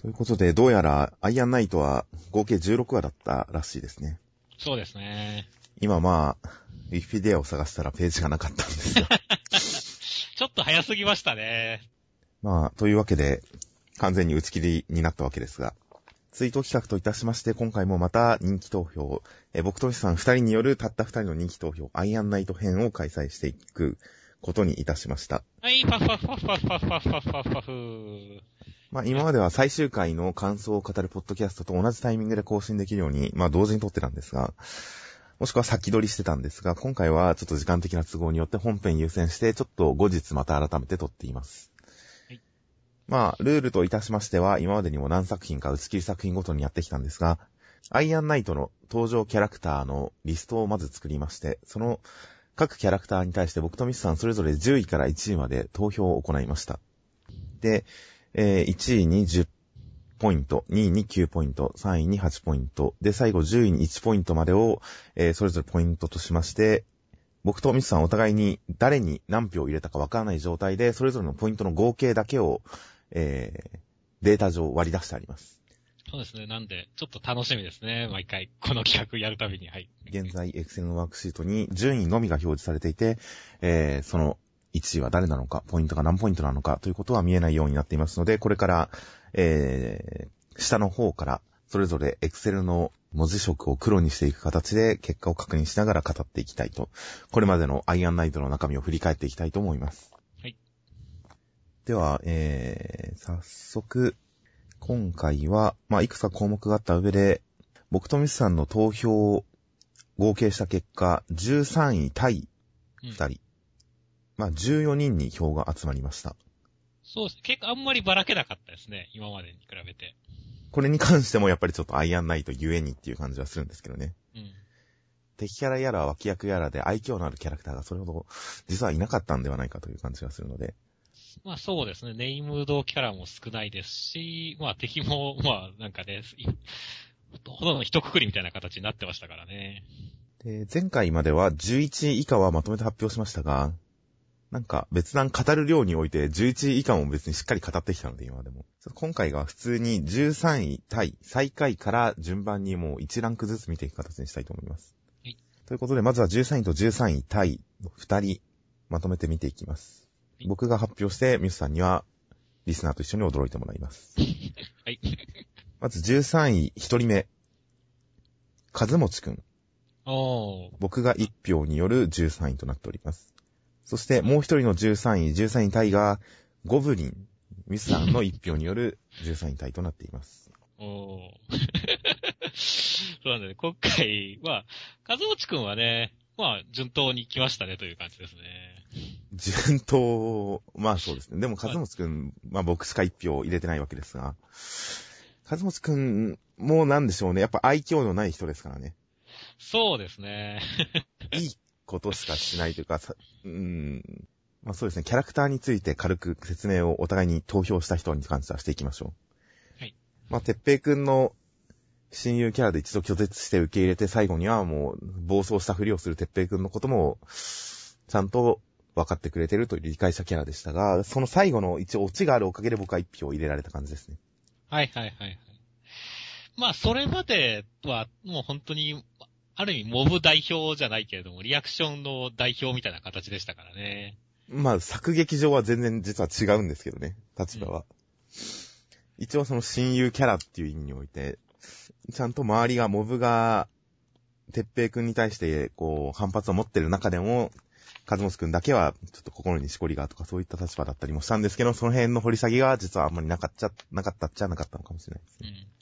ということで、どうやら、アイアンナイトは合計16話だったらしいですね。そうですね。今まあ、ウィキペディアを探したらページがなかったんですよ。ちょっと早すぎましたね。まあ、というわけで、完全に打ち切りになったわけですが、ツイート企画といたしまして、今回もまた人気投票、え僕としさん二人によるたった二人の人気投票、アイアンナイト編を開催していくことにいたしました。はい、ファッファッファッファッファッファッファッファッフまあ今までは最終回の感想を語るポッドキャストと同じタイミングで更新できるように、まあ同時に撮ってたんですが、もしくは先取りしてたんですが、今回はちょっと時間的な都合によって本編優先して、ちょっと後日また改めて撮っています。まあ、ルールといたしましては、今までにも何作品か打ち切り作品ごとにやってきたんですが、アイアンナイトの登場キャラクターのリストをまず作りまして、その各キャラクターに対して僕とミスさんそれぞれ10位から1位まで投票を行いました。で、えー、1位に10ポイント、2位に9ポイント、3位に8ポイント、で、最後10位に1ポイントまでを、えー、それぞれポイントとしまして、僕とミスさんお互いに誰に何票入れたかわからない状態で、それぞれのポイントの合計だけを、えー、データ上割り出してあります。そうですね。なんで、ちょっと楽しみですね。毎回、この企画やるたびに。はい。現在、Excel のワークシートに順位のみが表示されていて、えー、その1位は誰なのか、ポイントが何ポイントなのかということは見えないようになっていますので、これから、えー、下の方から、それぞれ Excel の文字色を黒にしていく形で結果を確認しながら語っていきたいと、これまでのアイアンナイトの中身を振り返っていきたいと思います。では、えー、早速、今回は、まあ、いくつか項目があった上で、僕とミスさんの投票を合計した結果、13位対2人。うん、まあ、14人に票が集まりました。そうですね。結構あんまりばらけなかったですね。今までに比べて。これに関してもやっぱりちょっとアイアンナイトゆえにっていう感じはするんですけどね。うん。敵キャラやら脇役やらで愛嬌のあるキャラクターがそれほど実はいなかったんではないかという感じがするので。まあそうですね。ネイムドキャラも少ないですし、まあ敵も、まあなんかね、ほとんど一括りみたいな形になってましたからね。で、前回までは11位以下はまとめて発表しましたが、なんか別段語る量において11位以下も別にしっかり語ってきたので今でも。今回が普通に13位対最下位から順番にもう1ランクずつ見ていく形にしたいと思います。はい。ということでまずは13位と13位対の2人まとめて見ていきます。僕が発表して、ミスさんには、リスナーと一緒に驚いてもらいます。はい。まず13位、一人目。かずもちくん。お僕が1票による13位となっております。そして、もう一人の13位、13位タイが、ゴブリン、ミスさんの1票による13位タイとなっています。おー。そうなんだね。今回は、かずもちくんはね、まあ、順当に来ましたねという感じですね。順当、まあそうですね。でも、かずもつくん、まあ僕しか一票入れてないわけですが、かずもつくんもなんでしょうね。やっぱ愛嬌のない人ですからね。そうですね。いいことしかしないというか、うん、まあそうですね。キャラクターについて軽く説明をお互いに投票した人に関してはしていきましょう。はい。まあ、てっぺいくんの親友キャラで一度拒絶して受け入れて最後にはもう暴走したふりをするてっぺいくんのことも、ちゃんと分かってくれてるという理解者キャラでしたが、その最後の一応オチがあるおかげで僕は一票入れられた感じですね。はいはいはいはい。まあそれまではもう本当に、ある意味モブ代表じゃないけれども、リアクションの代表みたいな形でしたからね。まあ作劇上は全然実は違うんですけどね、立場は。うん、一応その親友キャラっていう意味において、ちゃんと周りが、モブが、てっぺいくんに対して、こう、反発を持ってる中でも、カズモスくんだけは、ちょっと心にしこりがとかそういった立場だったりもしたんですけど、その辺の掘り下げが実はあんまりなかった、なかったっちゃなかったのかもしれないですね。うん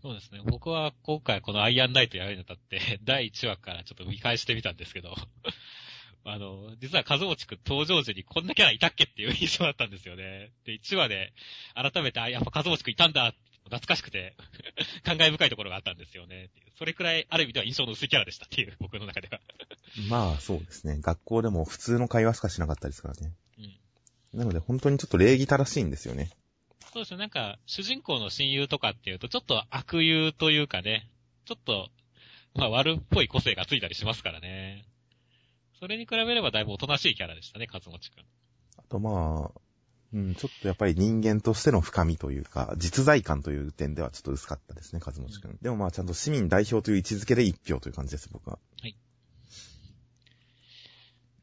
そうですね。僕は今回このアイアンナイトやるにあたって、第1話からちょっと見返してみたんですけど、あの、実はカズモチくん登場時にこんなキャラいたっけっていう印象だったんですよね。で、1話で改めて、あ、やっぱカズモチくんいたんだ懐かしくて 感慨深いところがあったんですよね。それくらい、ある意味では印象の薄いキャラでしたっていう、僕の中ではまあ、そうですね。学校でも普通の会話しかしなかったですからね。うん。なので、本当にちょっと礼儀正しいんですよね。そうですね。なんか、主人公の親友とかっていうと、ちょっと悪友というかね、ちょっと、まあ悪っぽい個性がついたりしますからね。それに比べればだいぶおとなしいキャラでしたね、カズモチ君。あとまあ、うん、ちょっとやっぱり人間としての深みというか、実在感という点ではちょっと薄かったですね、和持くん。でもまあちゃんと市民代表という位置づけで一票という感じです、僕は。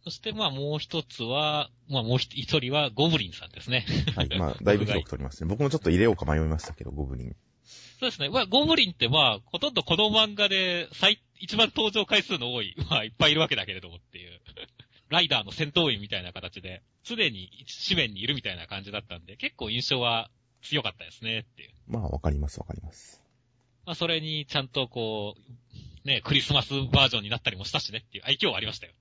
そしてまあもう一つは、まあもう一人はゴブリンさんですね。はい。まあ、だいぶ広く取りましたね。僕もちょっと入れようか迷いましたけど、ゴブリン。そうですね。まあゴブリンってまあ、ほとんどこの漫画で最、一番登場回数の多い、まあいっぱいいるわけだけれどもっていう。ライダーの戦闘員みたいな形で、すでに紙面にいるみたいな感じだったんで、結構印象は強かったですねっていう。まあ、わかります、わかります。まあそれにちゃんとこう、ね、クリスマスバージョンになったりもしたしねっていう愛嬌はありましたよ。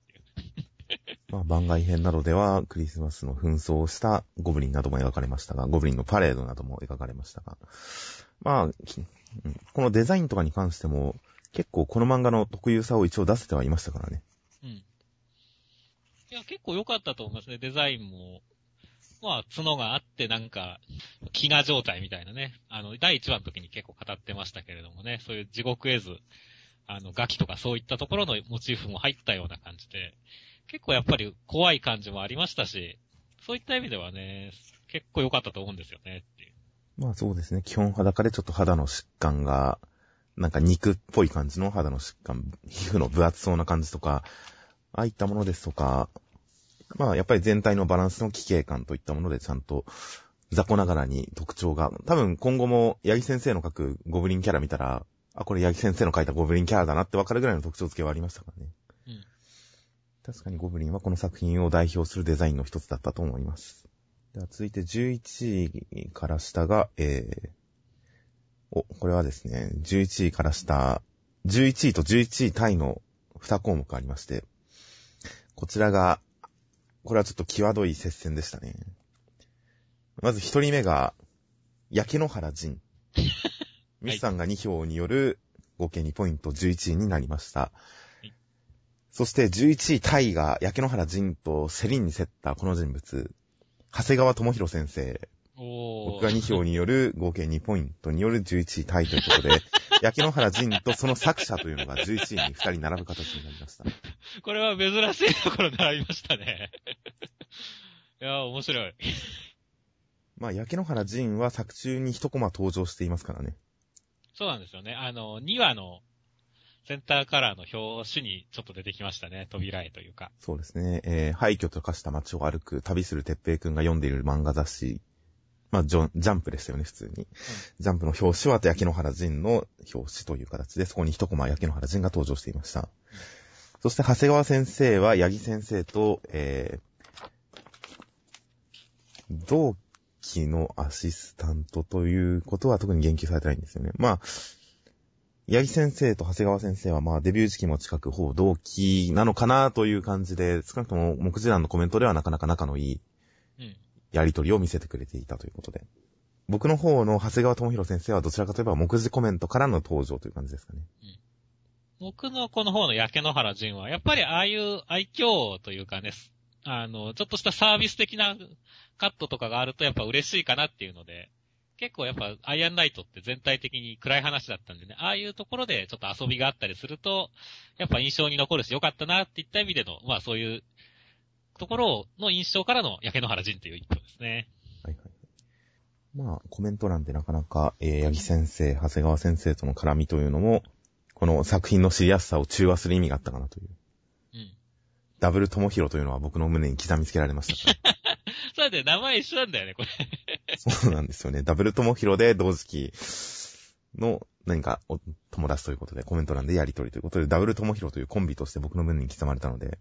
まあ、番外編などでは、クリスマスの紛争をしたゴブリンなども描かれましたが、ゴブリンのパレードなども描かれましたが、まあ、このデザインとかに関しても、結構この漫画の特有さを一応出せてはいましたからね。うん。いや、結構良かったと思いますね。デザインも。まあ、角があってなんか、飢餓状態みたいなね。あの、第1話の時に結構語ってましたけれどもね。そういう地獄絵図、あの、ガキとかそういったところのモチーフも入ったような感じで、結構やっぱり怖い感じもありましたし、そういった意味ではね、結構良かったと思うんですよね。っていう。まあそうですね。基本裸でちょっと肌の疾患が、なんか肉っぽい感じの肌の疾患、皮膚の分厚そうな感じとか、ああいったものですとか、まあやっぱり全体のバランスの奇形感といったものでちゃんと雑魚ながらに特徴が、多分今後も八木先生の描くゴブリンキャラ見たら、あ、これ八木先生の描いたゴブリンキャラだなってわかるぐらいの特徴付けはありましたからね。うん。確かにゴブリンはこの作品を代表するデザインの一つだったと思います。では続いて11位から下が、えー、お、これはですね、11位から下、11位と11位タイの2項目ありまして、こちらが、これはちょっと際どい接戦でしたね。まず1人目が、焼け野原仁。ミスさんが2票による合計2ポイント11位になりました。そして11位タイが焼け野原仁とセリンに競ったこの人物、長谷川智弘先生。僕が2票による合計2ポイントによる11位タイということで、焼け野原仁とその作者というのが11位に2人並ぶ形になりました。これは珍しいところ並びましたね。いやー、面白い。まあ、焼け野原仁は作中に一コマ登場していますからね。そうなんですよね。あの、2話のセンターカラーの表紙にちょっと出てきましたね。扉絵というか。そうですね。えー、廃墟と化した街を歩く旅する鉄平くんが読んでいる漫画雑誌。まあ、ジョンジャンプでしたよね、普通に。ジャンプの表紙は焼け野原仁の表紙という形で、そこに一コマ焼け野原仁が登場していました。そして、長谷川先生は、八木先生と、えー、同期のアシスタントということは特に言及されてないんですよね。まあ、八木先生と長谷川先生はまあデビュー時期も近くほぼ同期なのかなという感じで、少なくとも目次欄のコメントではなかなか仲のいいうん。やりとりを見せてくれていたということで。僕の方の長谷川智弘先生はどちらかといえば目次コメントからの登場という感じですかね。僕のこの方の焼け野原仁は、やっぱりああいう愛嬌というかね、あの、ちょっとしたサービス的なカットとかがあるとやっぱ嬉しいかなっていうので、結構やっぱアイアンナイトって全体的に暗い話だったんでね、ああいうところでちょっと遊びがあったりすると、やっぱ印象に残るし良かったなっていった意味での、まあそういうところの印象からの焼け野原仁という一票ですね。はいはい。まあ、コメント欄でなかなか、えー、八木先生、長谷川先生との絡みというのも、この作品の知りやすさを中和する意味があったかなという。うん。ダブル智弘というのは僕の胸に刻みつけられました。そうだね、名前一緒なんだよね、これ。そうなんですよね。ダブル友広で同時期の何かお友達ということでコメント欄でやりとりということで、ダブル友広というコンビとして僕の胸に刻まれたので、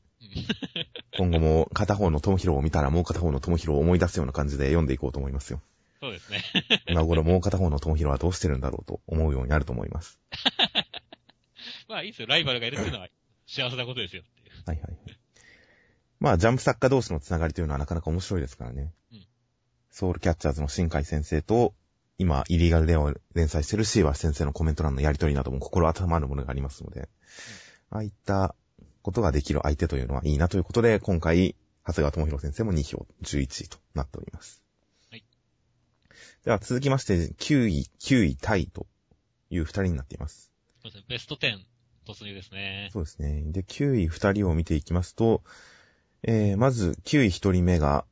今後も片方の友広を見たらもう片方の友広を思い出すような感じで読んでいこうと思いますよ。そうですね。今頃もう片方の友広はどうしてるんだろうと思うようになると思います。まあいいですよ、ライバルがいるっていうのは幸せなことですよっていう。はいはいはい。まあ、ジャンプ作家同士のつながりというのはなかなか面白いですからね。うんソウルキャッチャーズの新海先生と、今、イリーガルレオを連載してるシーワ先生のコメント欄のやりとりなども心温まるものがありますので、ああいったことができる相手というのはいいなということで、今回、長谷川智弘先生も2票11位となっております。はい。では続きまして、9位、9位タイという2人になっています。そうですね、ベスト10突入ですね。そうですね。で、9位2人を見ていきますと、えー、まず9位1人目が、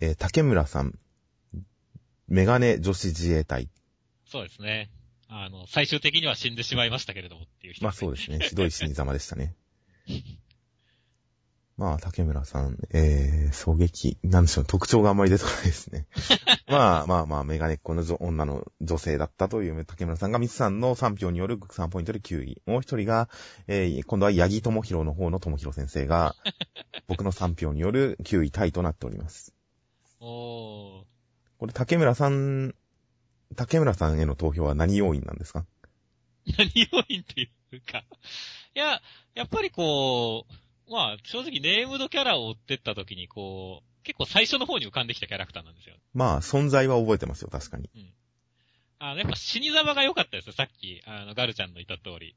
えー竹村さん、メガネ女子自衛隊。そうですね。あの、最終的には死んでしまいましたけれどもっていう人、まあそうですね。ひどい死に様でしたね。まあ、竹村さん、えー、狙撃、なんでしょう、特徴があんまり出てこないですね。まあまあまあ、メガネっ子の女女の女性だったという竹村さんが、ミスさんの3票による3ポイントで9位。もう一人が、えー、今度は八木智弘の方の智弘先生が、僕の3票による9位タイとなっております。おー。これ、竹村さん、竹村さんへの投票は何要因なんですか？何要因っていうか。いや、やっぱりこう、まあ、正直ネームドキャラを追ってった時にこう、結構最初の方に浮かんできたキャラクターなんですよ。まあ、存在は覚えてますよ、確かに。あの、やっぱ死に様が良かったですよ、さっき、あの、ガルちゃんの言った通り。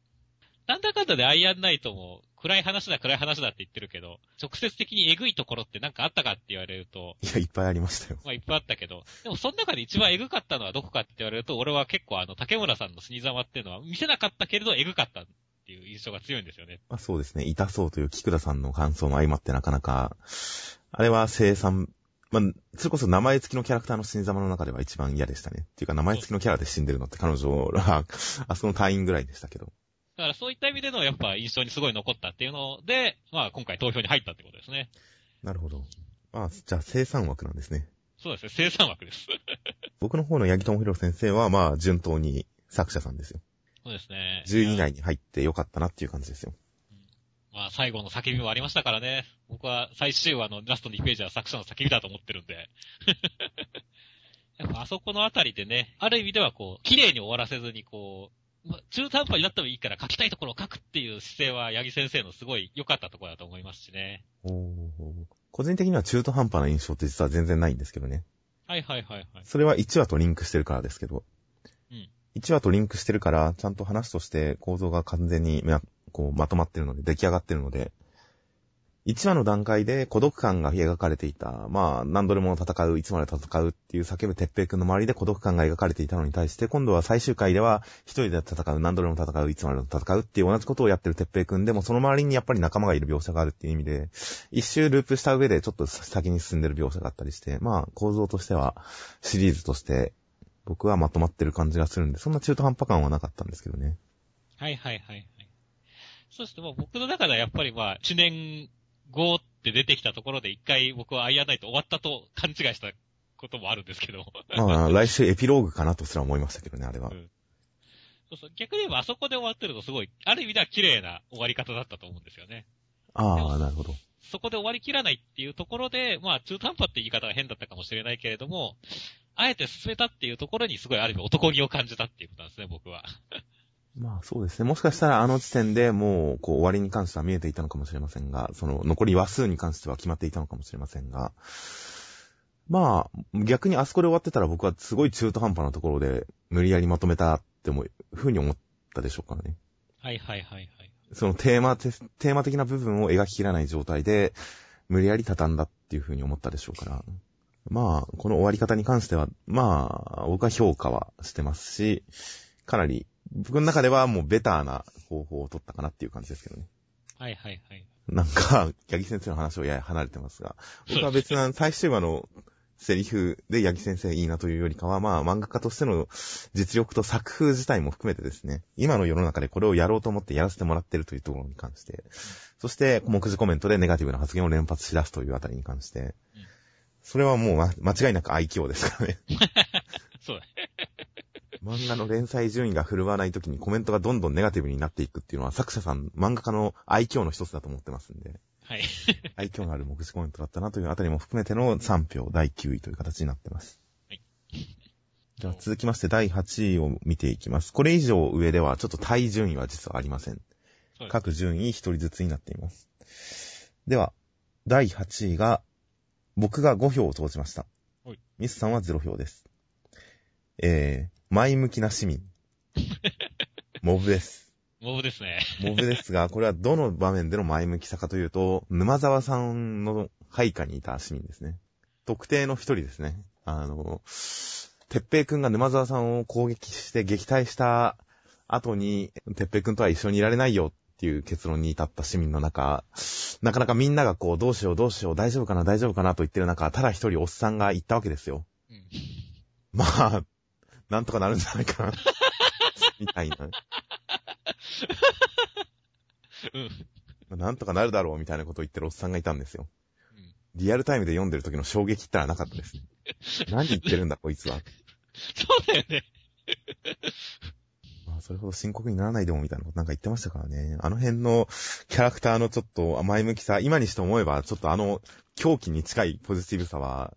なんだかんだでアイアンナイトも、暗い話だ暗い話だって言ってるけど、直接的にエグいところってなんかあったかって言われると、いや、いっぱいありましたよ。まあいっぱいあったけど、でもその中で一番エグかったのはどこかって言われると、俺は結構あの、竹村さんの死に様っていうのは見せなかったけれどエグかったっていう印象が強いんですよね。まあ、そうですね。痛そうという菊田さんの感想も相まってなかなか、あれは生産、まあ、それこそ名前付きのキャラクターの死に様の中では一番嫌でしたね。っていうか名前付きのキャラで死んでるのって彼女は、あその隊員ぐらいでしたけど。だからそういった意味でのやっぱ印象にすごい残ったっていうので、まあ今回投票に入ったってことですね。なるほど。まあ、じゃあ生産枠なんですね。そうですね、生産枠です。僕の方の八木智弘先生は、まあ、順当に作者さんですよ。そうですね。10位以内に入ってよかったなっていう感じですよ。まあ最後の叫びもありましたからね。僕は最終話のラスト2ページは作者の叫びだと思ってるんで。やっぱあそこのあたりでね、ある意味ではこう、綺麗に終わらせずにこう、まあ中途半端になってもいいから書きたいところを書くっていう姿勢は八木先生のすごい良かったところだと思いますしね。おー個人的には中途半端な印象って実は全然ないんですけどね。はいはいはいはい。それは1話とリンクしてるからですけど。うん1話とリンクしてるから、ちゃんと話として構造が完全にまこうまとまってるので、出来上がってるので、1話の段階で孤独感が描かれていた、まあ、何度でも戦う、いつまで戦うっていう叫ぶ鉄平君の周りで孤独感が描かれていたのに対して、今度は最終回では、一人で戦う、何度でも戦う、いつまでも戦うっていう同じことをやってる鉄平君でも、その周りにやっぱり仲間がいる描写があるっていう意味で、一周ループした上でちょっと先に進んでる描写があったりして、まあ、構造としては、シリーズとして、僕はまとまってる感じがするんで、そんな中途半端感はなかったんですけどね。はいはいはいはい。そうですね、もう僕の中ではやっぱりまあ、1年後って出てきたところで一回僕はアイアンナイト終わったと勘違いしたこともあるんですけど。まあ、来週エピローグかなとすら思いましたけどね、あれは。そうそう逆に言えばあそこで終わってるとすごい、ある意味では綺麗な終わり方だったと思うんですよね。ああ、なるほど。そこで終わりきらないっていうところで、まあ中途半端って言い方は変だったかもしれないけれども、あえて進めたっていうところにすごいある意味男気を感じたっていうことなんですね、僕は。まあそうですね。もしかしたらあの時点でもう、こう終わりに関しては見えていたのかもしれませんが、その残り話数に関しては決まっていたのかもしれませんが、まあ、逆にあそこで終わってたら僕はすごい中途半端なところで無理やりまとめたっても、ふうに思ったでしょうからね。はいはいはいはい。そのテーマて、テーマ的な部分を描ききらない状態で、無理やり畳んだっていうふうに思ったでしょうから。まあ、この終わり方に関しては、まあ、僕は評価はしてますし、かなり、僕の中ではもうベターな方法を取ったかなっていう感じですけどね。はいはいはい。なんか、八木先生の話をやや離れてますが、僕は別な最終話のセリフで八木先生いいなというよりかは、まあ漫画家としての実力と作風自体も含めてですね、今の世の中でこれをやろうと思ってやらせてもらってるというところに関して、そして目次コメントでネガティブな発言を連発し出すというあたりに関して、それはもうま間違いなく愛嬌ですからね。そうだね。漫画の連載順位が振るわないときにコメントがどんどんネガティブになっていくっていうのは作者さん、漫画家の愛嬌の一つだと思ってますんで。はい。愛嬌のある目次コメントだったなというあたりも含めての3票第9位という形になってます。はい。じゃあ続きまして第8位を見ていきます。これ以上上ではちょっと対順位は実はありません。各順位1人ずつになっています。では、第8位が、僕が5票を投じましたはい。ミスさんは0票です。えー、前向きな市民。モブです。モブですね。モブですが、これはどの場面での前向きさかというと、沼沢さんの配下にいた市民ですね。特定の一人ですね。あの、てっぺいくんが沼沢さんを攻撃して撃退した後に、てっぺいくんとは一緒にいられないよっていう結論に至った市民の中、なかなかみんながこう、どうしようどうしよう、大丈夫かな大丈夫かなと言ってる中、ただ一人おっさんが言ったわけですよ。うん。まあ、なんとかなるんじゃないかな。みたいな。うん。なんとかなるだろうみたいなことを言ってるおっさんがいたんですよ。うんリアルタイムで読んでる時の衝撃ったらなかったですね。何言ってるんだこいつは。そうだよね。それほど深刻にならないでもみたいなことなんか言ってましたからね。あの辺のキャラクターのちょっと前向きさ、今にして思えば、ちょっとあの狂気に近いポジティブさは、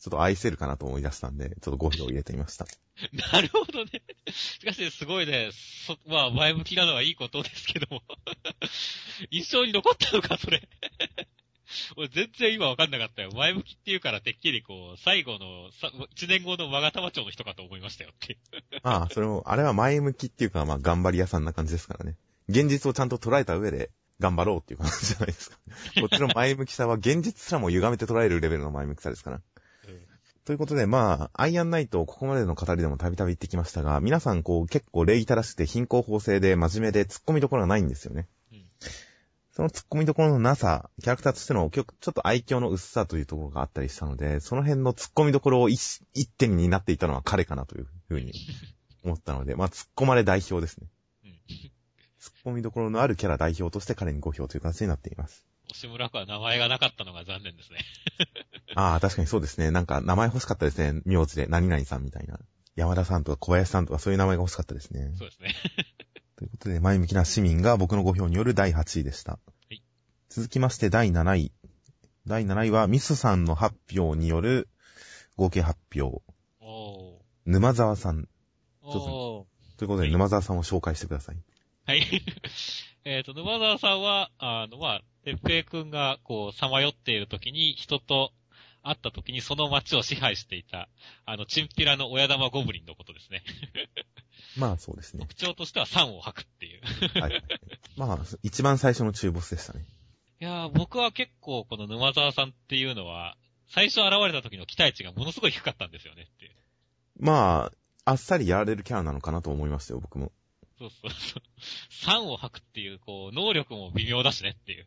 ちょっと愛せるかなと思い出したんで、ちょっと5票入れてみました。なるほどね。しかし、すごいね、そ、まあ、前向きなのはいいことですけども。印象に残ったのか、それ。俺全然今わかんなかったよ。前向きっていうからてっきりこう、最後の、さ一年後の我玉町の人かと思いましたよって。ああ、それも、あれは前向きっていうか、まあ、頑張り屋さんな感じですからね。現実をちゃんと捉えた上で、頑張ろうっていう感じじゃないですか。こっちの前向きさは現実すらも歪めて捉えるレベルの前向きさですから。ということで、まあ、アイアンナイト、ここまでの語りでもたびたび言ってきましたが、皆さん、こう、結構礼儀正しくて貧困法制で真面目で突っ込みどころがないんですよね。うんその突っ込みどころのなさ、キャラクターとしてのちょっと愛嬌の薄さというところがあったりしたので、その辺の突っ込みどころを一一点になっていたのは彼かなというふうに思ったので、まあ、突っ込まれ代表ですね。うん。突っ込みどころのあるキャラ代表として彼に5票という形になっています。押村区は名前がなかったのが残念ですね。ああ、確かにそうですね。なんか名前欲しかったですね。名字で何々さんみたいな。山田さんとか小林さんとかそういう名前が欲しかったですね。そうですね。ということで、前向きな市民が僕の5票による第8位でした。い続きまして第7位。第7位はミスさんの発表による合計発表。沼沢さん。ということで、はい沼沢さんを紹介してください。はい。えっと、沼沢さんは、あの、まあ、てっぺいくんが、こう、さまよっている時に、人と会った時にその街を支配していた、あの、チンピラの親玉ゴブリンのことですね。まあそうですね。特徴としては酸を吐くっていう。はいはい。まあ、一番最初の中ボスでしたね。いやー、僕は結構この沼沢さんっていうのは、最初現れた時の期待値がものすごい低かったんですよねって。まあ、あっさりやられるキャラなのかなと思いましたよ、僕も。そうそうそう。酸を吐くっていう、こう、能力も微妙だしねっていう。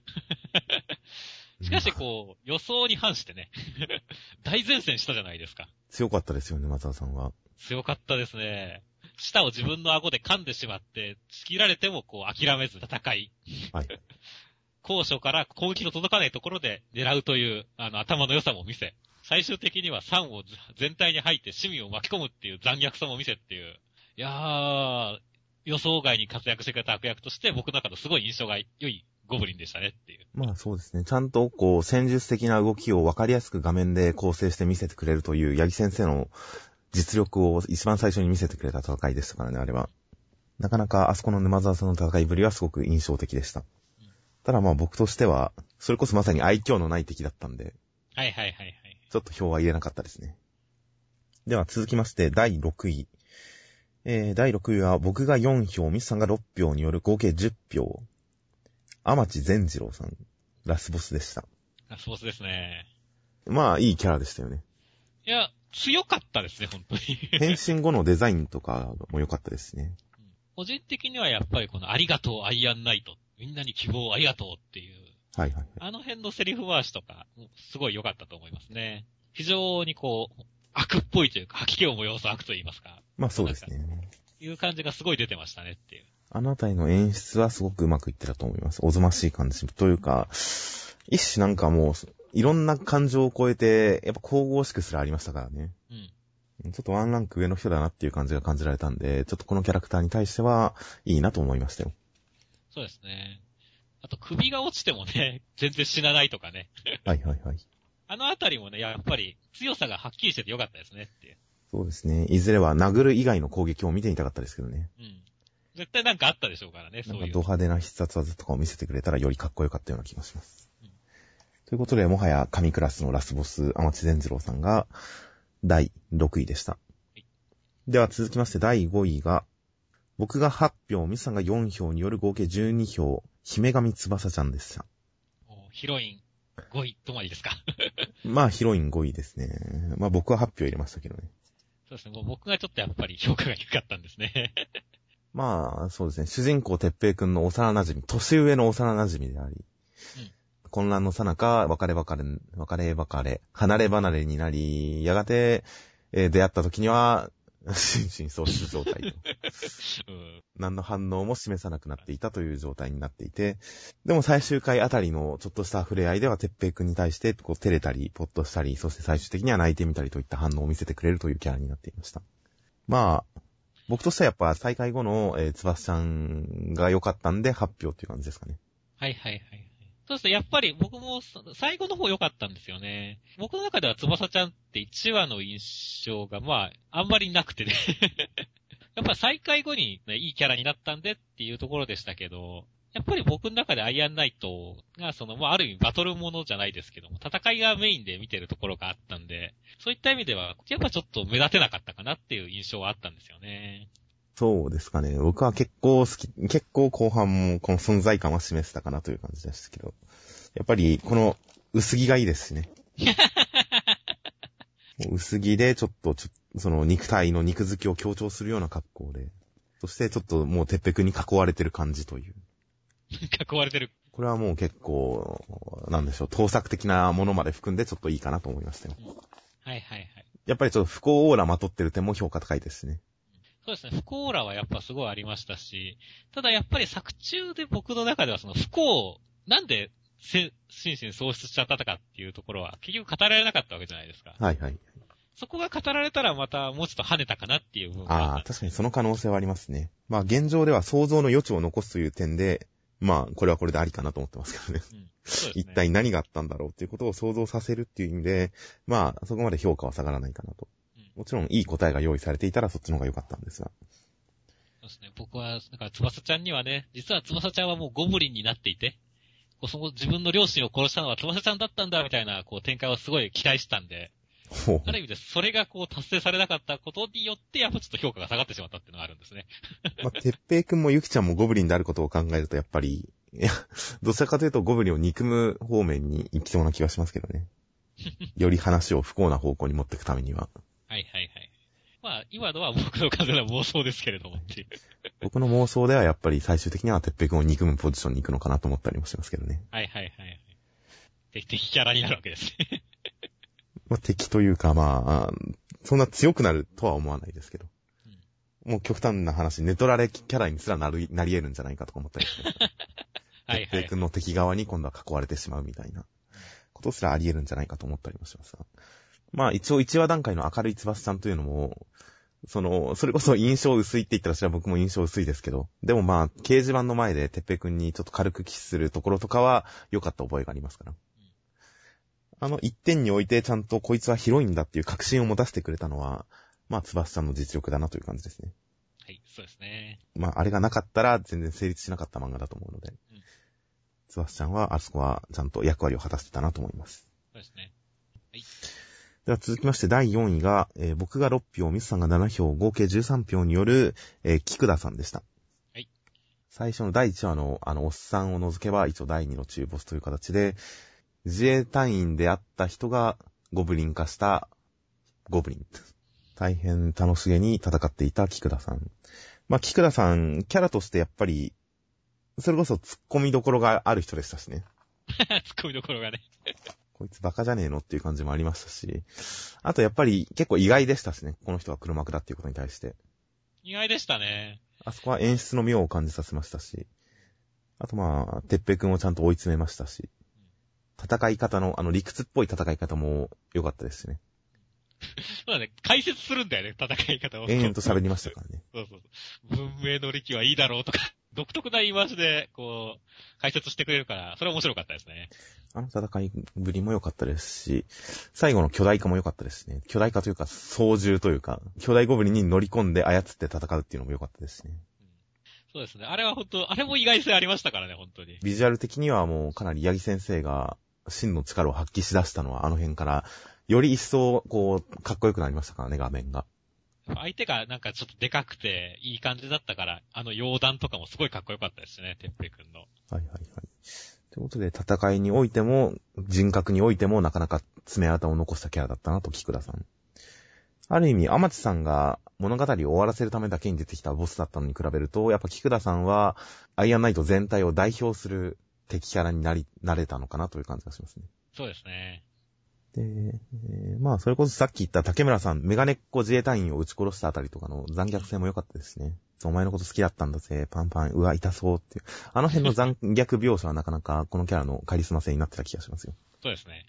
しかし、こう、予想に反してね、大前線したじゃないですか。強かったですよね、沼沢さんは。強かったですね。舌を自分の顎で噛んでしまって、ちぎられてもこう諦めず戦い、はい。高所から攻撃の届かないところで狙うという、あの、頭の良さも見せ、最終的には酸を全体に吐いて市民を巻き込むっていう残虐さも見せっていう。いやー、予想外に活躍してくれた悪役として僕の中のすごい印象が良いゴブリンでしたねっていう。まあそうですね。ちゃんとこう、戦術的な動きを分かりやすく画面で構成して見せてくれるという、八木先生の実力を一番最初に見せてくれた戦いでしたからね、あれは。なかなかあそこの沼沢さんの戦いぶりはすごく印象的でした。ただまあ僕としては、それこそまさに愛嬌のない敵だったんで、はいはいはいはい。ちょっと票は入れなかったですね。では続きまして、第6位。えー、第6位は僕が4票、ミスさんが6票による合計10票。天地善次郎さん、ラスボスでした。ラスボスですね。まあ、いいキャラでしたよね。いや、強かったですね、本当に。変身後のデザインとかも良かったですね。個人的にはやっぱりこのありがとうアイアンナイト。みんなに希望をありがとうっていう、はいはい。あの辺のセリフ回しとか、すごい良かったと思いますね。非常にこう、悪っぽいというか、吐き気を催す悪と言いますか。まあそうですね。いう感じがすごい出てましたねっていう。あのあたりの演出はすごくうまくいってたと思います。おぞましい感じというか、一種なんかもう、いろんな感情を超えて、やっぱ神々しくすらありましたからね。うん。ちょっとワンランク上の人だなっていう感じが感じられたんで、ちょっとこのキャラクターに対しては、いいなと思いましたよ。そうですね。あと首が落ちてもね、全然死なないとかね。はいはいはい。あのあたりもね、やっぱり強さがはっきりしててよかったですねっていう。そうですね。いずれは殴る以外の攻撃を見てみたかったですけどね。うん。絶対なんかあったでしょうからね、なそういう。んかド派手な必殺技とかを見せてくれたらよりかっこよかったような気がします。うんということで、もはや神クラスのラスボス、天地善次郎さんが第6位でした。いでは続きまして第5位が、僕が8票、ミスさんが4票による合計12票、姫神翼ちゃんでした。おヒロイン5位止まりですか。まあヒロイン5位ですね。まあ僕は8票入れましたけどね。そうですね、もう僕がちょっとやっぱり評価が低かったんですね。まあ、そうですね。主人公、てっぺいくんの幼馴染、年上の幼馴染であり、うん混乱のさなか、別れ別れ、別れ別れ、離れ離れになり、やがて、えー出会った時には、心神喪失状態と。うん。何の反応も示さなくなっていたという状態になっていて、でも最終回あたりのちょっとした触れ合いでは、てっぺいくんに対して、こう、照れたり、ポッとしたり、そして最終的には泣いてみたりといった反応を見せてくれるというキャラになっていました。まあ、僕としてはやっぱ再開後の、えー、つばすちゃんが良かったんで発表っていう感じですかね。はいはいはいはい。そうですね、やっぱり僕も最後の方良かったんですよね。僕の中では翼ちゃんって1話の印象がまあ、あんまりなくてね。やっぱ再開後に、ね、いいキャラになったんでっていうところでしたけど、やっぱり僕の中でアイアンナイトが、その、まあ、ある意味バトルものじゃないですけども、戦いがメインで見てるところがあったんで、そういった意味では、やっぱちょっと目立てなかったかなっていう印象はあったんですよね。そうですかね。僕は結構好き、結構後半もこの存在感は示せたかなという感じですけど。やっぱり、この薄着がいいですしね。薄着でちょっとその肉体の肉付きを強調するような格好で。そしてちょっともう鉄壁に囲われてる感じという。囲われてる。これはもう結構、なんでしょう、盗作的なものまで含んでちょっといいかなと思いましたよ。はいはいはい。やっぱりちょっと不幸オーラまとってる点も評価高いですしね。そうですね、不幸らはやっぱすごいありましたし、ただやっぱり作中で僕の中ではその不幸、なんでせ心身喪失しちゃったとかっていうところは結局語られなかったわけじゃないですか。はいはい。そこが語られたらまたもうちょっと跳ねたかなっていう部分がああ、確かにその可能性はありますね。まあ現状では想像の余地を残すという点で、まあこれはこれでありかなと思ってますけどね。うんね一体何があったんだろうっていうことを想像させるっていう意味で、まあそこまで評価は下がらないかなとうん。もちろんいい答えが用意されていたらそっちの方が良かったんですが。そうですね。僕は、だから翼ちゃんにはね、実は翼ちゃんはもうゴブリンになっていて、こうその自分の両親を殺したのは翼ちゃんだったんだみたいなこう展開をすごい期待したんで、ある意味でそれがこう達成されなかったことによって、やっぱちょっと評価が下がってしまったっていうのがあるんですね。まあ、てっぺいくんもゆきちゃんもゴブリンであることを考えるとやっぱり、いや、どちらかというとゴブリンを憎む方面に行きそうな気がしますけどね。より話を不幸な方向に持っていくためには。はいはいはい。まあ、今のは僕の完全な妄想ですけれどもっていう。僕の妄想ではやっぱり最終的にはてっぺいくんを憎むポジションに行くのかなと思ったりもしますけどね。はいはいはいはい。敵敵キャラになるわけですね。まあ、敵というかまあ、そんな強くなるとは思わないですけど。もう極端な話、ネトラレキャラにすらなる、なり得るんじゃないかとか思ったりして。はいはいてっぺいく。んの敵側に今度は囲われてしまうみたいなことすらあり得るんじゃないかと思ったりもしますが。まあ一応1話段階の明るい翼さんというのも、その、それこそ印象薄いって言ったらそれは僕も印象薄いですけど、でもまあ掲示板の前でてっぺいくんにちょっと軽くキスするところとかは良かった覚えがありますから。あの一点においてちゃんとこいつはヒロインだっていう確信を持たせてくれたのは、まあ翼さんの実力だなという感じですね。はい、そうですね。まあ、あれがなかったら全然成立しなかった漫画だと思うのでうん、つばすちゃんはあそこはちゃんと役割を果たしてたなと思います。そうですね。では続きまして第4位が、えー僕が6票、ミスさんが7票、合計13票による、えー、菊田さんでした。はい。最初の第1話の、あの、おっさんを除けば、一応第2の中ボスという形で、自衛隊員であった人がゴブリン化したゴブリン。大変楽しげに戦っていた菊田さん。まあ、菊田さん、キャラとしてやっぱり、それこそ突っ込みどころがある人でしたしね。ツッコミどころがね。こいつバカじゃねえのっていう感じもありましたし、あとやっぱり結構意外でしたしね、この人が黒幕だっていうことに対して。意外でしたね。あそこは演出の妙を感じさせましたし、あとまあ、てっぺいくんをちゃんと追い詰めましたし、戦い方の、あの理屈っぽい戦い方も良かったですしね。そうだね、解説するんだよね、戦い方を。延々と喋りましたからね。そうそうそう。文明の力はいいだろうとか、独特な言い回しで、こう、解説してくれるから、それは面白かったですね。あの戦いぶりも良かったですし、最後の巨大化も良かったですしね。巨大化というか、操縦というか、巨大ゴブリンに乗り込んで操って戦うっていうのも良かったですしね。そうですね。あれは本当あれも意外性ありましたからね、本当に。ビジュアル的にはもうかなり八木先生が真の力を発揮しだしたのはあの辺から、より一層、こう、かっこよくなりましたからね、画面が。相手がなんかちょっとでかくて、いい感じだったから、あの洋弾とかもすごいかっこよかったですね、てっぺいくんの。はいはいはい。ということで、戦いにおいても、人格においても、なかなか爪痕を残したキャラだったなと、菊田さん。ある意味、天地さんが物語を終わらせるためだけに出てきたボスだったのに比べると、やっぱ菊田さんは、アイアンナイト全体を代表する敵キャラになり、なれたのかなという感じがしますね。そうですね。で、えーまあ、それこそさっき言った竹村さん、メガネっ子自衛隊員を撃ち殺したあたりとかの残虐性も良かったですね。お前のこと好きだったんだぜ、パンパン、うわ、痛そうっていう。あの辺の残虐描写はなかなかこのキャラのカリスマ性になってた気がしますよ。そうですね。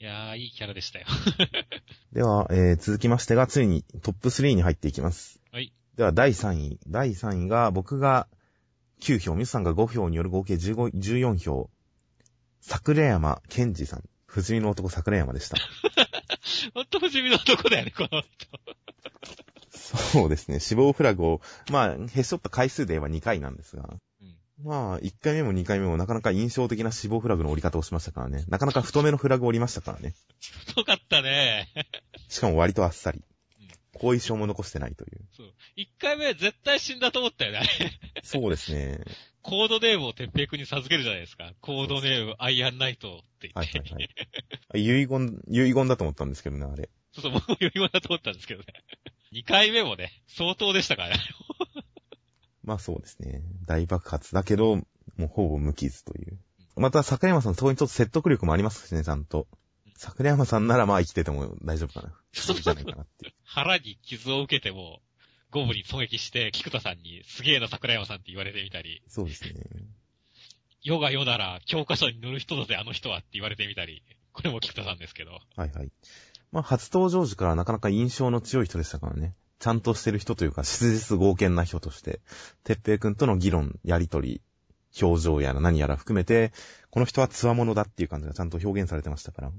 いやー、いいキャラでしたよ。では、えー、続きましてが、ついにトップ3に入っていきます。はい。では、第3位。第3位が、僕が9票、ミスさんが5票による合計15 14票。桜山健二さん。不死身の男桜山でした。ほんと不死身の男だよね、この人。そうですね。死亡フラグを、まあ、へし折った回数で言えば2回なんですが。うん。まあ、1回目も2回目もなかなか印象的な死亡フラグの折り方をしましたからね。なかなか太めのフラグを折りましたからね。太かったね。しかも割とあっさりうん。後遺症も残してないという。そう。一回目絶対死んだと思ったよね。そうですね。コードネームをてっぺいくんに授けるじゃないですか。コードネーム、アイアンナイトって言って。はいはいはい。遺言、遺言だと思ったんですけどね、あれ。そうそう、僕も余裕だと思ったんですけどね。二回目もね、相当でしたからね。まあそうですね。大爆発だけど、もうほぼ無傷という。また、桜山さん、そこにちょっと説得力もありますしね、ちゃんと。桜山さんならまあ生きてても大丈夫かな。そうじゃないかなっていう。腹に傷を受けても、ゴブに狙撃して、菊田さんに、すげえな桜山さんって言われてみたり、そうですね。世が世なら、教科書に載る人だぜ、あの人はって言われてみたり、これも菊田さんですけど。はいはい。まあ初登場時からなかなか印象の強い人でしたからね。ちゃんとしてる人というか、質実剛健な人として、てっぺいくんとの議論、やりとり、表情やら何やら含めて、この人は強者だっていう感じがちゃんと表現されてましたから。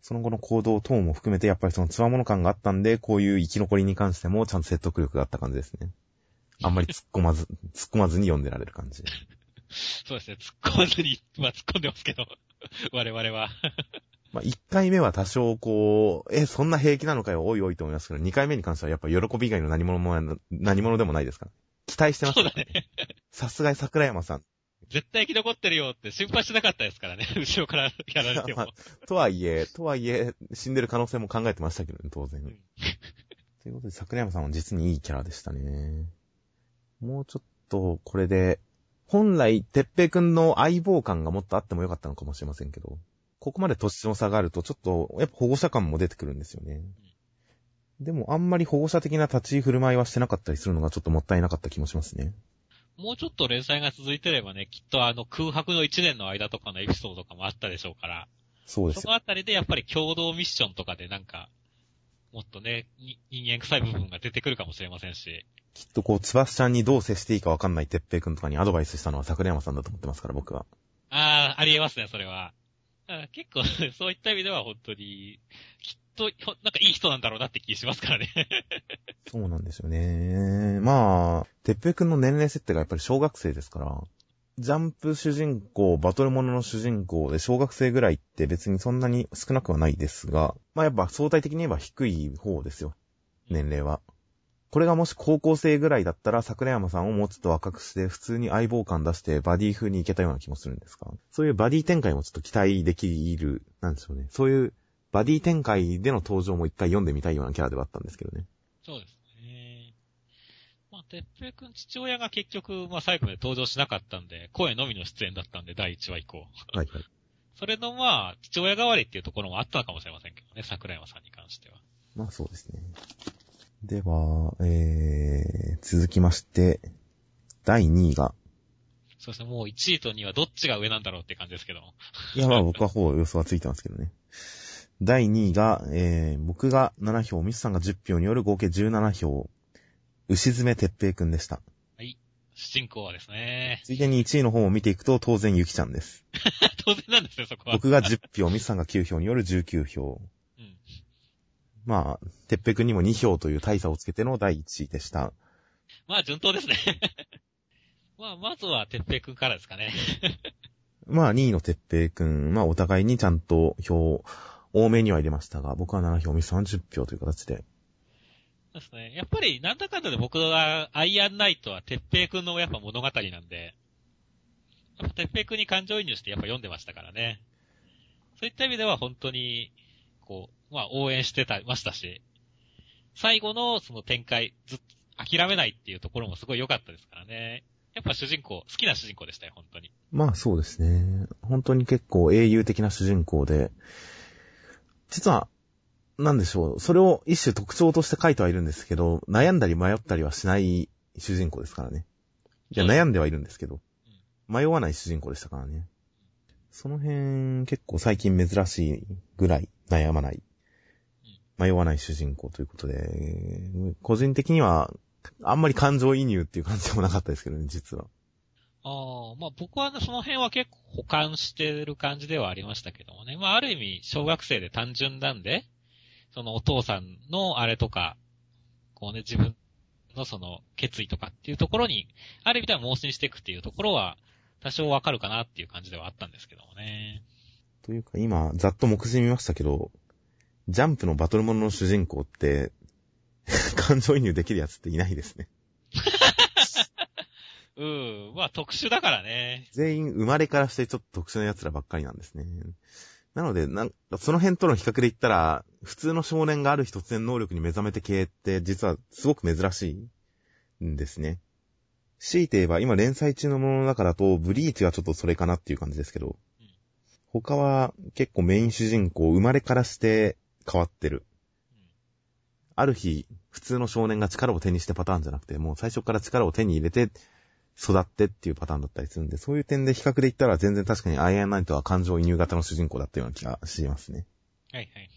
その後の行動等も含めて、やっぱりその強者感があったんで、こういう生き残りに関してもちゃんと説得力があった感じですね。あんまり突っ込まず、突っ込まずに読んでられる感じ。そうですね、突っ込まずに、まあ突っ込んでますけど、我々は。まあ、1回目は多少こう、え、そんな平気なのかよ、おいおいと思いますけど、2回目に関してはやっぱ喜び以外の何者も、何者でもないですか？ら。期待してますからそうだね。さすがに桜山さん。絶対生き残ってるよって心配しなかったですからね、後ろからやられても。とはいえ、とはいえ、死んでる可能性も考えてましたけどね、当然。うん ということで、桜山さんは実にいいキャラでしたね。もうちょっと、これで、本来、てっぺいくんの相棒感がもっとあってもよかったのかもしれませんけど、ここまで年の差があると、ちょっと、やっぱ保護者感も出てくるんですよね。でも、あんまり保護者的な立ち居振る舞いはしてなかったりするのがちょっともったいなかった気もしますね。もうちょっと連載が続いてればね、きっとあの空白の1年の間とかのエピソードとかもあったでしょうから、そうですよ。そのあたりでやっぱり共同ミッションとかでなんか、もっとね、に人間臭い部分が出てくるかもしれませんし、きっとこう、つばすちゃんにどう接していいかわかんないてっぺいくんとかにアドバイスしたのは桜山さんだと思ってますから、僕は。ああ、ありえますね、それは。結構、そういった意味では本当に、きっと、なんかいい人なんだろうなって気しますからね。そうなんですよね。まあ、てっぺくんの年齢設定がやっぱり小学生ですから、ジャンプ主人公、バトルモノの主人公で小学生ぐらいって別にそんなに少なくはないですが、まあやっぱ相対的に言えば低い方ですよ。年齢は。これがもし高校生ぐらいだったら桜山さんをもうちょっと若くして普通に相棒感出してバディ風にいけたような気もするんですが、そういうバディ展開もちょっと期待できる、なんでしょうね。そういうバディ展開での登場も一回読んでみたいようなキャラではあったんですけどね。そうですね。まあ、てっぺいくん父親が結局、まあ最後まで登場しなかったんで、声のみの出演だったんで、第1話以降。はいはい。それのまあ、父親代わりっていうところもあったのかもしれませんけどね、桜山さんに関しては。まあそうですね。では、えー、続きまして、第2位が、そうですね、もう1位と2位はどっちが上なんだろうって感じですけども。いやまあ僕はほぼ予想はついてますけどね。第2位が、えー、僕が7票、ミスさんが10票による合計17票、牛詰てっぺいくんでした。主人公はですね。ついでに1位の方を見ていくと、当然ゆきちゃんです。当然なんですよ、そこは。僕が10票、ミスさんが9票による19票。うん。まあ、てっぺいくんにも2票という大差をつけての第1位でした。まあ、順当ですね。まあ、まずは、てっぺいくんからですかね。まあ、2位のてっぺいくん、まあ、お互いにちゃんと票、多めには入れましたが、僕は7票、ミス30票という形で。そうですね。やっぱり、なんだかんだで僕は、アイアンナイトは、てっぺいくんのやっぱ物語なんで、やっぱてっぺいくんに感情移入してやっぱ読んでましたからね。そういった意味では本当に、こう、まあ応援してた、ましたし、最後のその展開、ずっと諦めないっていうところもすごい良かったですからね。やっぱ主人公、好きな主人公でしたよ、本当に。まあそうですね。本当に結構英雄的な主人公で、実は、なんでしょう、それを一種特徴として書いてはいるんですけど、悩んだり迷ったりはしない主人公ですからね。いや、悩んではいるんですけど、迷わない主人公でしたからね。その辺、結構最近珍しいぐらい悩まない、迷わない主人公ということで、個人的には、あんまり感情移入っていう感じでもなかったですけどね、実は。ああ、まあ僕はね、その辺は結構保管してる感じではありましたけどもね。まあある意味、小学生で単純なんで、そのお父さんのあれとか、こうね、自分のその決意とかっていうところに、ある意味では盲信していくっていうところは、多少わかるかなっていう感じではあったんですけどもね。というか今、ざっと目次見ましたけど、ジャンプのバトルモノの主人公って、感情移入できるやつっていないですね。うん、まあ特殊だからね。全員生まれからしてちょっと特殊な奴らばっかりなんですね。なので、なんその辺との比較で言ったら、普通の少年がある日突然能力に目覚めて系って、実はすごく珍しいんですね。強いて言えば、今連載中のものだからと、ブリーチはちょっとそれかなっていう感じですけど、他は結構メイン主人公、生まれからして変わってる。ある日、普通の少年が力を手にしてパターンじゃなくて、もう最初から力を手に入れて、育ってっていうパターンだったりするんで、そういう点で比較で言ったら全然確かにアイアンナイトは感情移入型の主人公だったような気がしますね。はいはい。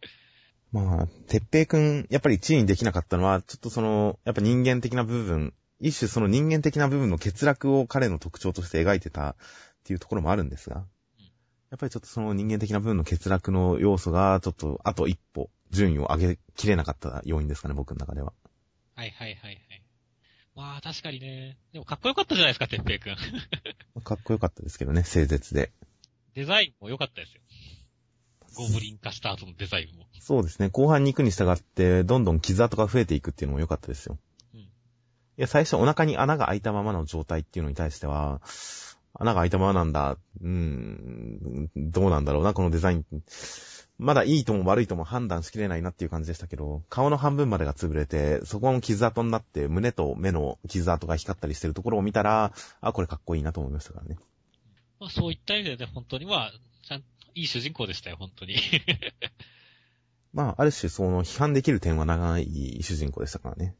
まあ、てっぺいくん、やっぱり1位にできなかったのは、ちょっとその、やっぱ人間的な部分、一種その人間的な部分の欠落を彼の特徴として描いてたっていうところもあるんですが、やっぱりちょっとその人間的な部分の欠落の要素が、ちょっとあと一歩、順位を上げきれなかった要因ですかね、僕の中では。はいはいはいはい。まあ確かにね。でもかっこよかったじゃないですか、てっぺいくん。かっこよかったですけどね、整絶で。デザインも良かったですよ。ゴブリン化した後のデザインも。そうですね、後半に行くに従って、どんどん傷跡が増えていくっていうのも良かったですよ。うんいや、最初お腹に穴が開いたままの状態っていうのに対しては、穴が開いたままなんだ、うーん、どうなんだろうな、このデザイン。まだいいとも悪いとも判断しきれないなっていう感じでしたけど、顔の半分までが潰れて、そこの傷跡になって、胸と目の傷跡が光ったりしてるところを見たら、あ、これかっこいいなと思いましたからね。まあそういった意味でね、本当にまあ、ちゃんと、いい主人公でしたよ、本当に。まあ、ある種その批判できる点は長い主人公でしたからね。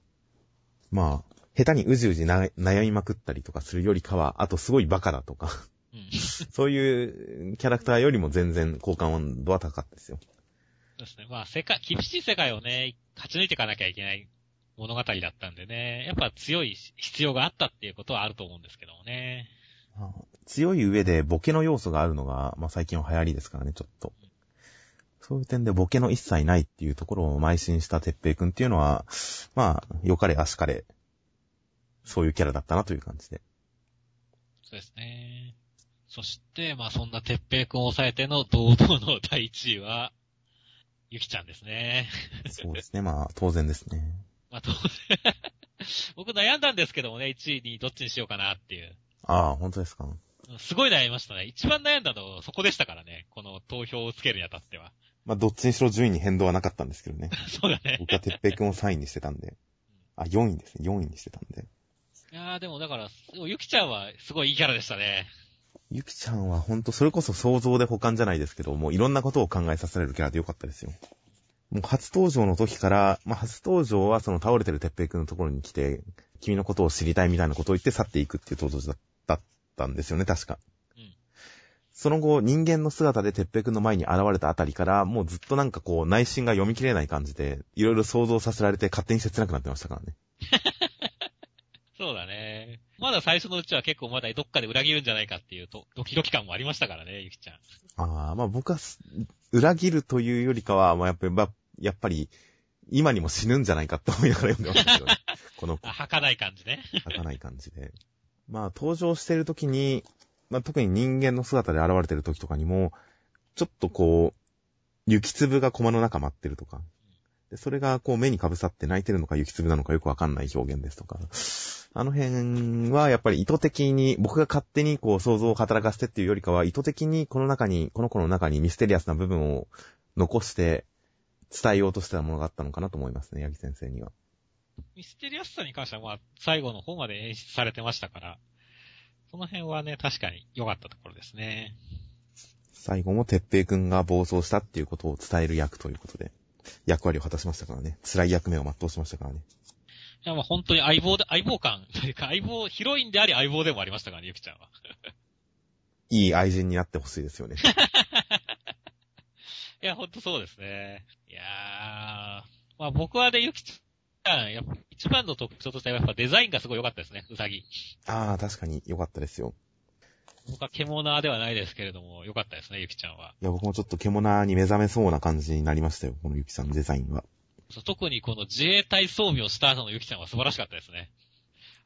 まあ、下手にうじうじな悩みまくったりとかするよりかは、あとすごいバカだとか、うん。そういうキャラクターよりも全然好感温度は高かったですよ。そうですね。まあ、世界、厳しい世界をね、勝ち抜いていかなきゃいけない物語だったんでね、やっぱ強い必要があったっていうことはあると思うんですけどもね。まあ強い上でボケの要素があるのが、まあ最近は流行りですからね、ちょっと。そういう点でボケの一切ないっていうところを邁進したてっぺいくんっていうのは、まあ、良かれ足かれ、そういうキャラだったなという感じで。そうですね。そして、まあそんなてっぺいくんを抑えての堂々の第1位は、ゆきちゃんですね。そうですね、まあ当然ですね。まあ当然 僕悩んだんですけどもね、1位にどっちにしようかなっていう。ああ、本当ですか。うんすごい悩みましたね。一番悩んだのそこでしたからね。この投票をつけるにあたっては。まあどっちにしろ順位に変動はなかったんですけどね。そうだね。僕はてっぺいくんを3位にしてたんで。あ、4位ですね。4位にしてたんで。いやーでもだから、ゆきちゃんはすごいいいキャラでしたね。ゆきちゃんはほんとそれこそ想像で保管じゃないですけど、もういろんなことを考えさせられるキャラでよかったですよ。もう初登場の時から、まあ初登場はその倒れてるてっぺいくんのところに来て、君のことを知りたいみたいなことを言って去っていくっていう登場だだったんですよね、確か。うんその後、人間の姿でてっぺいくんの前に現れたあたりから、もうずっとなんかこう内心が読み切れない感じで、いろいろ想像させられて勝手に切なくなってましたからね。そうだね。まだ最初のうちは結構まだどっかで裏切るんじゃないかっていうと、ドキドキ感もありましたからね、ゆきちゃん。ああ、まあ僕はす、裏切るというよりかは、まあやっぱり、まあやっぱり、今にも死ぬんじゃないかって思いながら読んでましたけど、ね、このあ、儚い感じね。儚い感じで。まあ登場してる時に、まあ特に人間の姿で現れてる時とかにも、ちょっとこう、雪粒が駒の中舞ってるとか、でそれがこう目にかぶさって泣いてるのか雪粒なのかよくわかんない表現ですとか、あの辺はやっぱり意図的に、僕が勝手にこう想像を働かせてっていうよりかは、意図的にこの中に、この子の中にミステリアスな部分を残して、伝えようとしてたものがあったのかなと思いますね、八木先生には。ミステリアスさに関しては、まあ、最後の方まで演出されてましたから、その辺はね、確かに良かったところですね。最後も鉄平くんが暴走したっていうことを伝える役ということで、役割を果たしましたからね。辛い役目を全うしましたからね。いや、まあ本当に相棒で、相棒感というか、相棒、ヒロインであり相棒でもありましたからね、ゆきちゃんは。いい愛人になってほしいですよね。いや、ほんとそうですね。いやー、まあ僕はね、ゆきちゃん、やっぱ一番の特徴としてはやっぱデザインがすごい良かったですね、うさぎ。ああ、確かに良かったですよ。僕は獣ではないですけれども、良かったですね、ゆきちゃんは。いや、僕もちょっと獣に目覚めそうな感じになりましたよ、このゆきさんのデザインは。特にこの自衛隊装備をした後のゆきちゃんは素晴らしかったですね。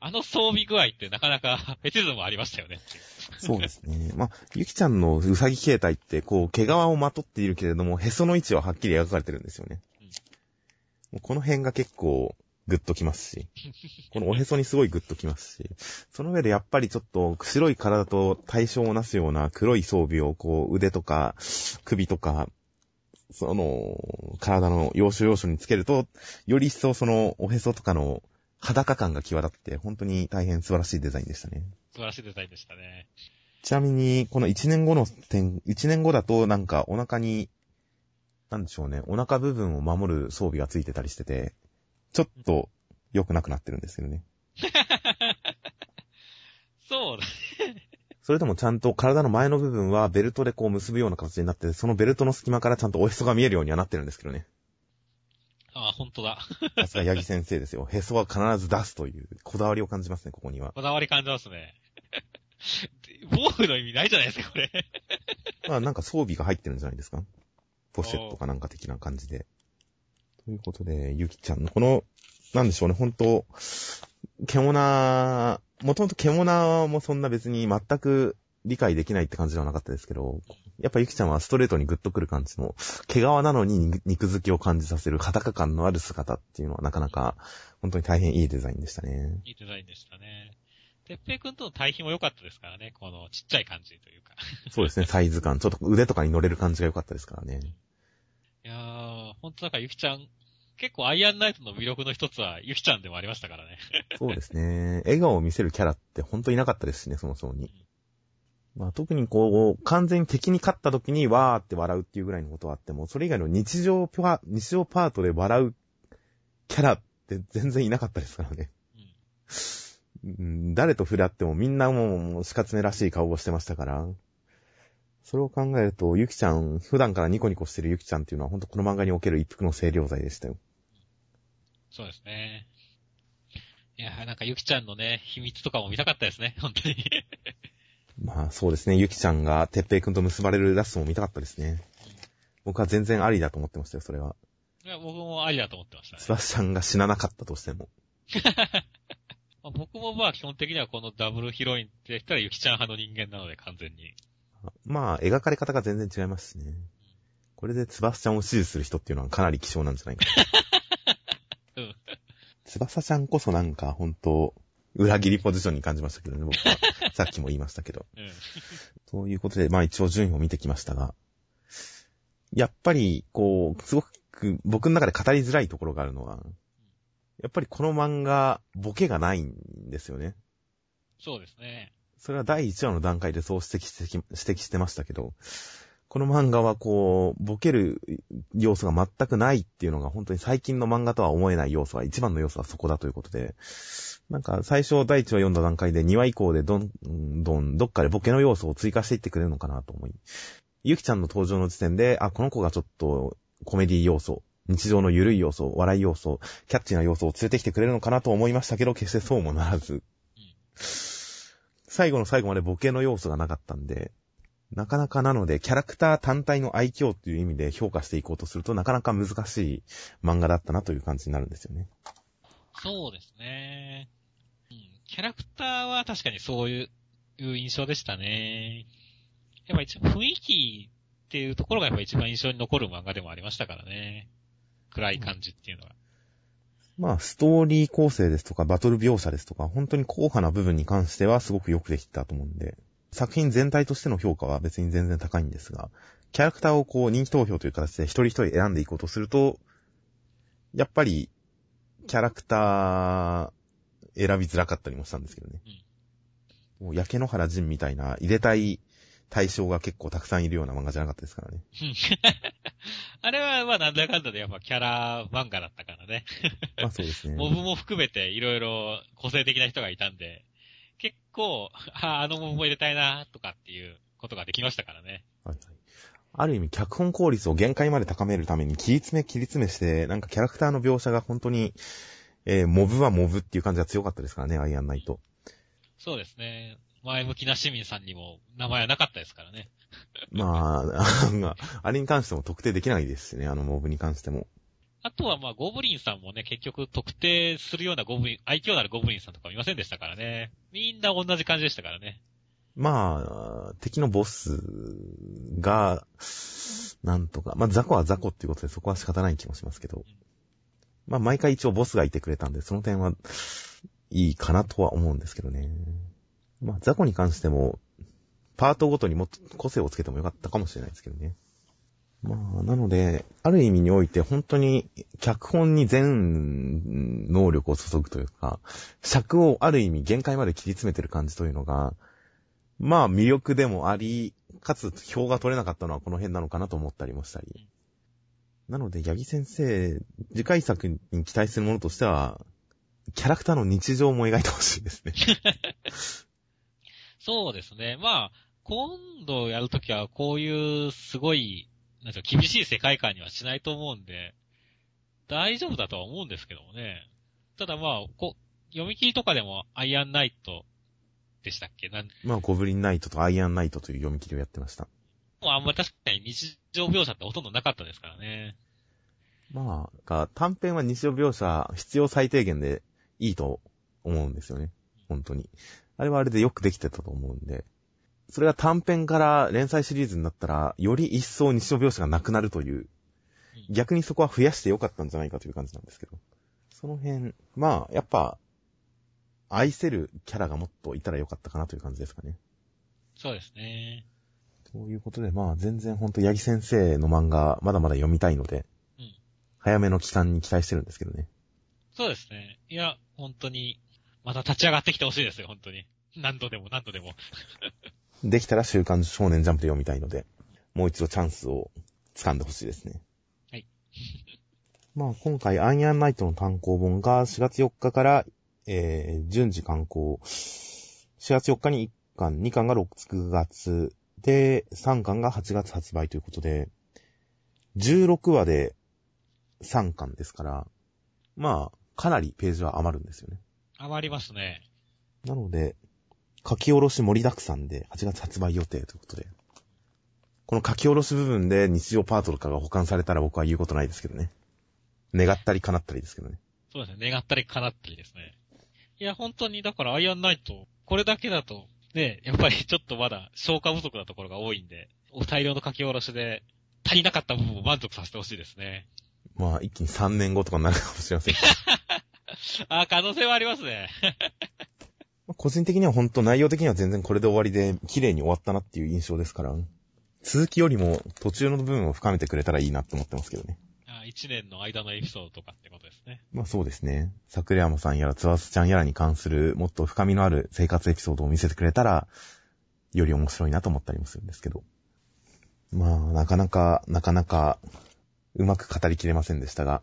あの装備具合ってなかなかフェチズムありましたよね。そうですね。まあ、ゆきちゃんのうさぎ形態って、こう、毛皮をまとっているけれども、へその位置ははっきり描かれてるんですよね。もうこの辺が結構、グッときますし、このおへそにすごいグッときますし、その上でやっぱりちょっと白い体と対象をなすような黒い装備をこう腕とか首とか、その体の要所要所につけると、より一層そのおへそとかの裸感が際立って、本当に大変素晴らしいデザインでしたね。素晴らしいデザインでしたね。ちなみに、この1年後の点、1年後だとなんかお腹に、なんでしょうね、お腹部分を守る装備がついてたりしてて、ちょっと良くなくなってるんですけどね。そうだ。それでもちゃんと体の前の部分はベルトでこう結ぶような形になって、そのベルトの隙間からちゃんとおへそが見えるようにはなってるんですけどね。ああ、ほんとだ。さすが八木先生ですよ。へそは必ず出すという、こだわりを感じますね、ここには。こだわり感じますね。防具の意味ないじゃないですか、これ。まあなんか装備が入ってるんじゃないですかポシェットかなんか的な感じで。ということで、ゆきちゃんのこの、なんでしょうね、ほんと、獣、もともと獣もそんな別に全く理解できないって感じではなかったですけど、やっぱゆきちゃんはストレートにグッとくる感じの、毛皮なのに肉付きを感じさせる裸感のある姿っていうのはなかなか、本当に大変いいデザインでしたね。いいデザインでしたね。てっぺいくんとの対比も良かったですからね。このちっちゃい感じというか。そうですね、サイズ感。ちょっと腕とかに乗れる感じが良かったですからね。いやー、ほんとなんかゆきちゃん、結構アイアンナイトの魅力の一つはゆきちゃんでもありましたからね。そうですね。笑顔を見せるキャラって本当いなかったですしね、そもそもに。まあ特にこう、完全に敵に勝った時にわーって笑うっていうぐらいのことはあっても、それ以外の日常パ、日常パートで笑うキャラって全然いなかったですからね。うん、誰と触れ合ってもみんなもう死活目らしい顔をしてましたから。それを考えると、ゆきちゃん、普段からニコニコしてるゆきちゃんっていうのは本当この漫画における一服の清涼剤でしたよ。そうですね。いやー、なんかゆきちゃんのね、秘密とかも見たかったですね、本当に。まあそうですね、ゆきちゃんがてっぺいくんと結ばれるラストも見たかったですね。僕は全然ありだと思ってましたよ、それは。いや僕もありだと思ってましたね。スバスチャンが死ななかったとしても。まあ僕もまあ基本的にはこのダブルヒロインって言ったらゆきちゃん派の人間なので完全に。まあ、描かれ方が全然違いますしね。これでツバスちゃんを支持する人っていうのはかなり希少なんじゃないかな。うん。ツバサちゃんこそなんか本当裏切りポジションに感じましたけどね、僕は。さっきも言いましたけど。うん。ということで、まあ一応順位を見てきましたが、やっぱり、こう、すごく僕の中で語りづらいところがあるのは、やっぱりこの漫画、ボケがないんですよね。そうですね。それは第1話の段階でそう指摘してき指摘してましたけど、この漫画はこう、ボケる要素が全くないっていうのが本当に最近の漫画とは思えない要素は、一番の要素はそこだということで、なんか最初第1話読んだ段階で2話以降でどんどんどっかでボケの要素を追加していってくれるのかなと思い、ゆきちゃんの登場の時点で、あ、この子がちょっとコメディ要素、日常の緩い要素、笑い要素、キャッチーな要素を連れてきてくれるのかなと思いましたけど、決してそうもならず、最後の最後までボケの要素がなかったんで、なかなかなので、キャラクター単体の愛嬌っていう意味で評価していこうとすると、なかなか難しい漫画だったなという感じになるんですよね。そうですね。うん。キャラクターは確かにそういう印象でしたね。やっぱ一番雰囲気っていうところがやっぱ一番印象に残る漫画でもありましたからね。暗い感じっていうのは。まあ、ストーリー構成ですとか、バトル描写ですとか、本当に硬派な部分に関してはすごくよくできたと思うんで、作品全体としての評価は別に全然高いんですが、キャラクターをこう人気投票という形で一人一人選んでいこうとすると、やっぱり、キャラクター選びづらかったりもしたんですけどね。もう焼け野原仁みたいな入れたい対象が結構たくさんいるような漫画じゃなかったですからね。あれは、まあ、なんだかんだでやっぱキャラ漫画だったからね。まあそうですね。モブも含めていろいろ個性的な人がいたんで、結構、ああのモブも入れたいな、とかっていうことができましたからね。はいはい。ある意味、脚本効率を限界まで高めるために、切り詰め切り詰めして、なんかキャラクターの描写が本当に、えー、モブはモブっていう感じが強かったですからね、アイアンナイト。そうですね。前向きな市民さんにも名前はなかったですからね。まあ、あれに関しても特定できないですしね、あのモブに関しても。あとはまあ、ゴブリンさんもね、結局特定するようなゴブリン、愛嬌のあるゴブリンさんとかいませんでしたからね。みんな同じ感じでしたからね。まあ、敵のボスが、なんとか、まあ、ザコはザコっていうことでそこは仕方ない気もしますけど。まあ、毎回一応ボスがいてくれたんで、その点はいいかなとは思うんですけどね。まあ、ザコに関しても、パートごとにもっと個性をつけてもよかったかもしれないですけどね。まあ、なので、ある意味において本当に脚本に全能力を注ぐというか、尺をある意味限界まで切り詰めてる感じというのが、まあ魅力でもあり、かつ票が取れなかったのはこの辺なのかなと思ったりもしたり。なので、八木先生、次回作に期待するものとしては、キャラクターの日常も描いてほしいですね。そうですね。まあ、今度やるときはこういうすごい、なんか厳しい世界観にはしないと思うんで、大丈夫だとは思うんですけどもね。ただまあ、こ読み切りとかでもアイアンナイトでしたっけ？なんまあ、ゴブリンナイトとアイアンナイトという読み切りをやってました。もうあんま確かに日常描写ってほとんどなかったですからね。まあ、短編は日常描写必要最低限でいいと思うんですよね。本当に。あれはあれでよくできてたと思うんで。それが短編から連載シリーズになったら、より一層日常描写がなくなるという、逆にそこは増やしてよかったんじゃないかという感じなんですけど。その辺、まあ、やっぱ、愛せるキャラがもっといたらよかったかなという感じですかね。そうですね。ということで、まあ、全然ほんと、八木先生の漫画、まだまだ読みたいので、うん、早めの期間に期待してるんですけどね。そうですね。いや、本当に、また立ち上がってきてほしいですよ、本当に。何度でも何度でも。できたら週刊少年ジャンプで読みたいので、もう一度チャンスを掴んでほしいですね。はい。まあ今回、アイアンナイトの単行本が4月4日から、えー、順次刊行。4月4日に1巻、2巻が6月で、3巻が8月発売ということで、16話で3巻ですから、まあ、かなりページは余るんですよね。余りますね。なので、書き下ろし盛りだくさんで8月発売予定ということで。この書き下ろし部分で日常パートとかが保管されたら僕は言うことないですけどね。願ったり叶ったりですけどね。そうですね。願ったり叶ったりですね。いや、本当に、だからアイアンナイト、これだけだと、ね、やっぱりちょっとまだ消化不足なところが多いんで、大量の書き下ろしで、足りなかった部分を満足させてほしいですね。まあ、一気に3年後とかになるかもしれません。あ、可能性はありますね。個人的には本当内容的には全然これで終わりで綺麗に終わったなっていう印象ですから、続きよりも途中の部分を深めてくれたらいいなって思ってますけどね。あ一年の間のエピソードとかってことですね。まあそうですね。桜山さんやらつわすちゃんやらに関するもっと深みのある生活エピソードを見せてくれたら、より面白いなと思ったりもするんですけど。まあ、なかなか、なかなか、うまく語りきれませんでしたが。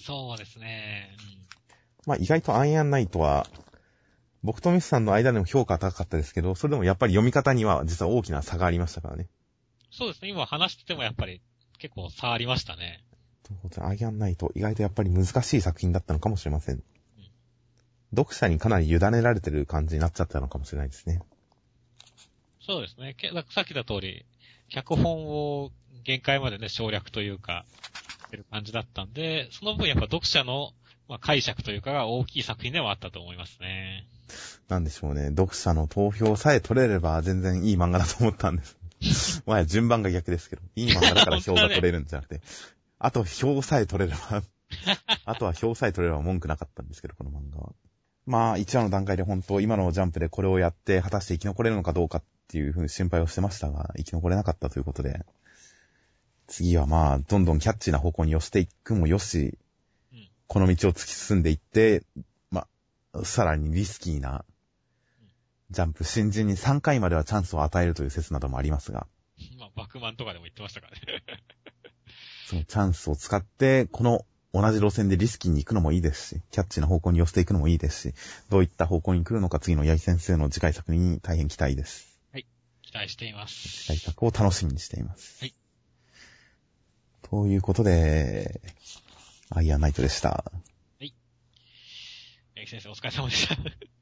そうですね。うん、まあ意外とアイアンナイトは、僕とミスさんの間でも評価高かったですけど、それでもやっぱり読み方には実は大きな差がありましたからね。そうですね。今話しててもやっぱり結構差ありましたね。ということで、アイアンナイト、意外とやっぱり難しい作品だったのかもしれません。うん、読者にかなり委ねられてる感じになっちゃったのかもしれないですね。そうですね。さっき言った通り、脚本を限界までね、省略というか、てる感じだったんで、その分やっぱ読者の、まあ、解釈というかが大きい作品ではあったと思いますね。なんでしょうね。読者の投票さえ取れれば全然いい漫画だと思ったんです。まあ順番が逆ですけど。いい漫画だから票が取れるんじゃなくて。あと票さえ取れればあとは票さえ取れれば文句なかったんですけど、この漫画は。まあ、一話の段階で本当、今のジャンプでこれをやって、果たして生き残れるのかどうかっていうふうに心配をしてましたが、生き残れなかったということで、次はまあ、どんどんキャッチーな方向に寄せていくもよし、うんこの道を突き進んでいって、まあ、さらにリスキーなジャンプ、新人に3回まではチャンスを与えるという説などもありますが、まあ、バクマンとかでも言ってましたからね。そのチャンスを使って、この同じ路線でリスキーに行くのもいいですし、キャッチーな方向に寄せていくのもいいですし、どういった方向に来るのか次の八木先生の次回作に大変期待です。期待しています。次回作を楽しみにしています。はい。ということで、アイアンナイトでした。八木先生お疲れ様でした。